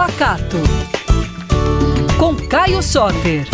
Pacato. Com Caio Soter.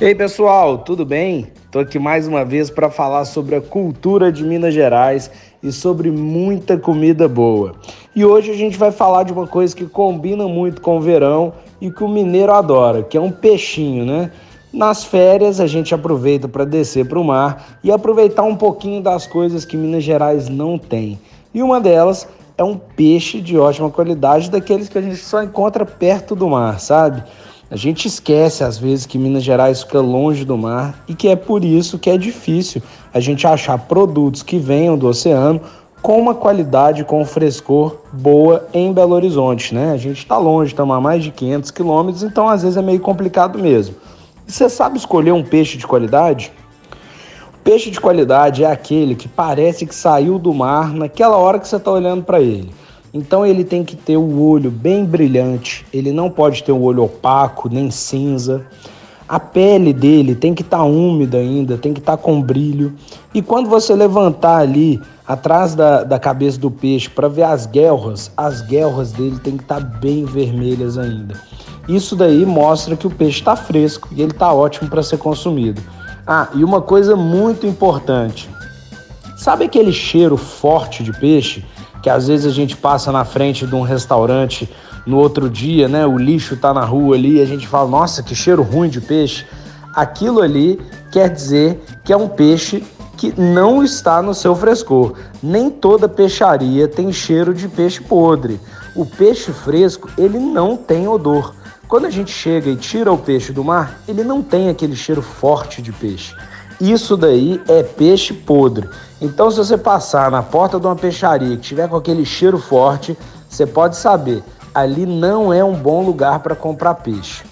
Ei pessoal, tudo bem? Estou aqui mais uma vez para falar sobre a cultura de Minas Gerais e sobre muita comida boa. E hoje a gente vai falar de uma coisa que combina muito com o verão e que o mineiro adora, que é um peixinho, né? Nas férias a gente aproveita para descer para o mar e aproveitar um pouquinho das coisas que Minas Gerais não tem. E uma delas é um peixe de ótima qualidade, daqueles que a gente só encontra perto do mar, sabe? A gente esquece às vezes que Minas Gerais fica longe do mar e que é por isso que é difícil a gente achar produtos que venham do oceano com uma qualidade, com um frescor boa em Belo Horizonte, né? A gente está longe, estamos a mais de 500 quilômetros, então às vezes é meio complicado mesmo. Você sabe escolher um peixe de qualidade? O peixe de qualidade é aquele que parece que saiu do mar naquela hora que você está olhando para ele. Então ele tem que ter o olho bem brilhante, ele não pode ter um olho opaco nem cinza. A pele dele tem que estar tá úmida ainda, tem que estar tá com brilho. E quando você levantar ali atrás da, da cabeça do peixe para ver as guelras, as guelras dele tem que estar tá bem vermelhas ainda. Isso daí mostra que o peixe está fresco e ele está ótimo para ser consumido. Ah, e uma coisa muito importante: sabe aquele cheiro forte de peixe? que às vezes a gente passa na frente de um restaurante no outro dia, né? O lixo tá na rua ali e a gente fala, nossa, que cheiro ruim de peixe. Aquilo ali quer dizer que é um peixe que não está no seu frescor. Nem toda peixaria tem cheiro de peixe podre. O peixe fresco, ele não tem odor. Quando a gente chega e tira o peixe do mar, ele não tem aquele cheiro forte de peixe. Isso daí é peixe podre. Então, se você passar na porta de uma peixaria que tiver com aquele cheiro forte, você pode saber, ali não é um bom lugar para comprar peixe.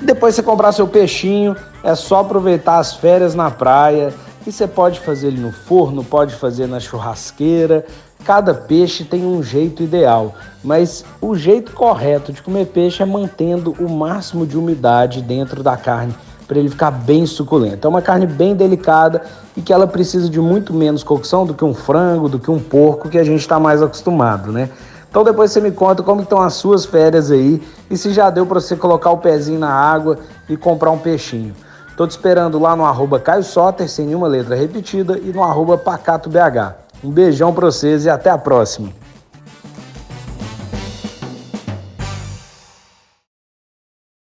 Depois você comprar seu peixinho, é só aproveitar as férias na praia. E você pode fazer ele no forno, pode fazer na churrasqueira. Cada peixe tem um jeito ideal, mas o jeito correto de comer peixe é mantendo o máximo de umidade dentro da carne para ele ficar bem suculento. É uma carne bem delicada e que ela precisa de muito menos cocção do que um frango, do que um porco, que a gente está mais acostumado, né? Então depois você me conta como estão as suas férias aí e se já deu para você colocar o pezinho na água e comprar um peixinho. Tô te esperando lá no arroba Caio Soter, sem nenhuma letra repetida, e no arroba PacatoBH. Um beijão para vocês e até a próxima.